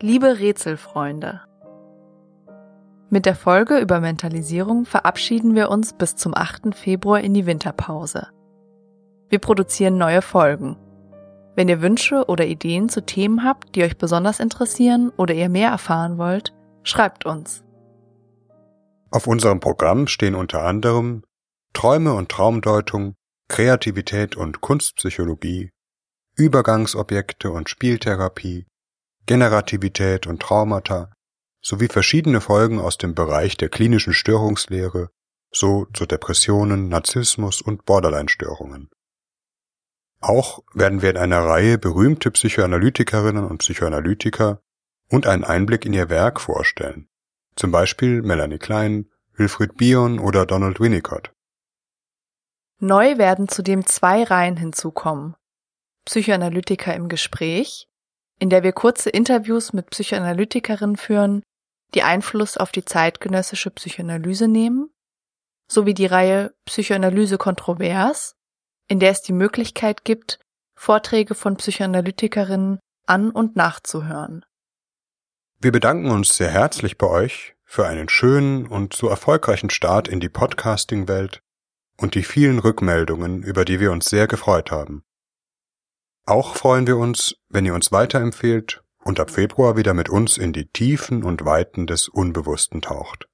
Liebe Rätselfreunde, mit der Folge über Mentalisierung verabschieden wir uns bis zum 8. Februar in die Winterpause. Wir produzieren neue Folgen. Wenn ihr Wünsche oder Ideen zu Themen habt, die euch besonders interessieren oder ihr mehr erfahren wollt, schreibt uns. Auf unserem Programm stehen unter anderem Träume und Traumdeutung, Kreativität und Kunstpsychologie, Übergangsobjekte und Spieltherapie, Generativität und Traumata sowie verschiedene Folgen aus dem Bereich der klinischen Störungslehre, so zu Depressionen, Narzissmus und Borderline-Störungen. Auch werden wir in einer Reihe berühmte Psychoanalytikerinnen und Psychoanalytiker und einen Einblick in ihr Werk vorstellen, zum Beispiel Melanie Klein, Wilfried Bion oder Donald Winnicott. Neu werden zudem zwei Reihen hinzukommen. Psychoanalytiker im Gespräch in der wir kurze Interviews mit Psychoanalytikerinnen führen, die Einfluss auf die zeitgenössische Psychoanalyse nehmen, sowie die Reihe Psychoanalyse kontrovers, in der es die Möglichkeit gibt, Vorträge von Psychoanalytikerinnen an und nachzuhören. Wir bedanken uns sehr herzlich bei euch für einen schönen und so erfolgreichen Start in die Podcasting-Welt und die vielen Rückmeldungen, über die wir uns sehr gefreut haben. Auch freuen wir uns, wenn ihr uns weiterempfehlt und ab Februar wieder mit uns in die Tiefen und Weiten des Unbewussten taucht.